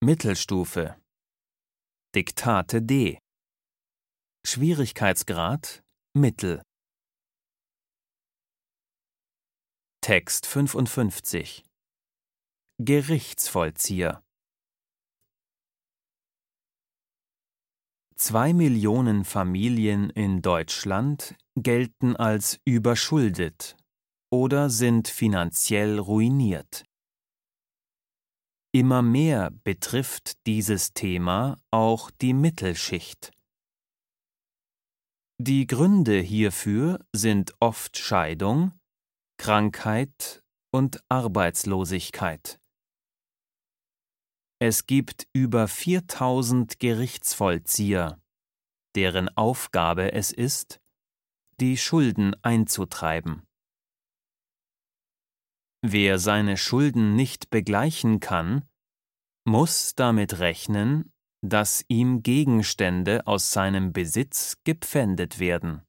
Mittelstufe. Diktate D. Schwierigkeitsgrad Mittel. Text 55 Gerichtsvollzieher. Zwei Millionen Familien in Deutschland gelten als überschuldet oder sind finanziell ruiniert. Immer mehr betrifft dieses Thema auch die Mittelschicht. Die Gründe hierfür sind oft Scheidung, Krankheit und Arbeitslosigkeit. Es gibt über 4000 Gerichtsvollzieher, deren Aufgabe es ist, die Schulden einzutreiben. Wer seine Schulden nicht begleichen kann, muss damit rechnen, dass ihm Gegenstände aus seinem Besitz gepfändet werden.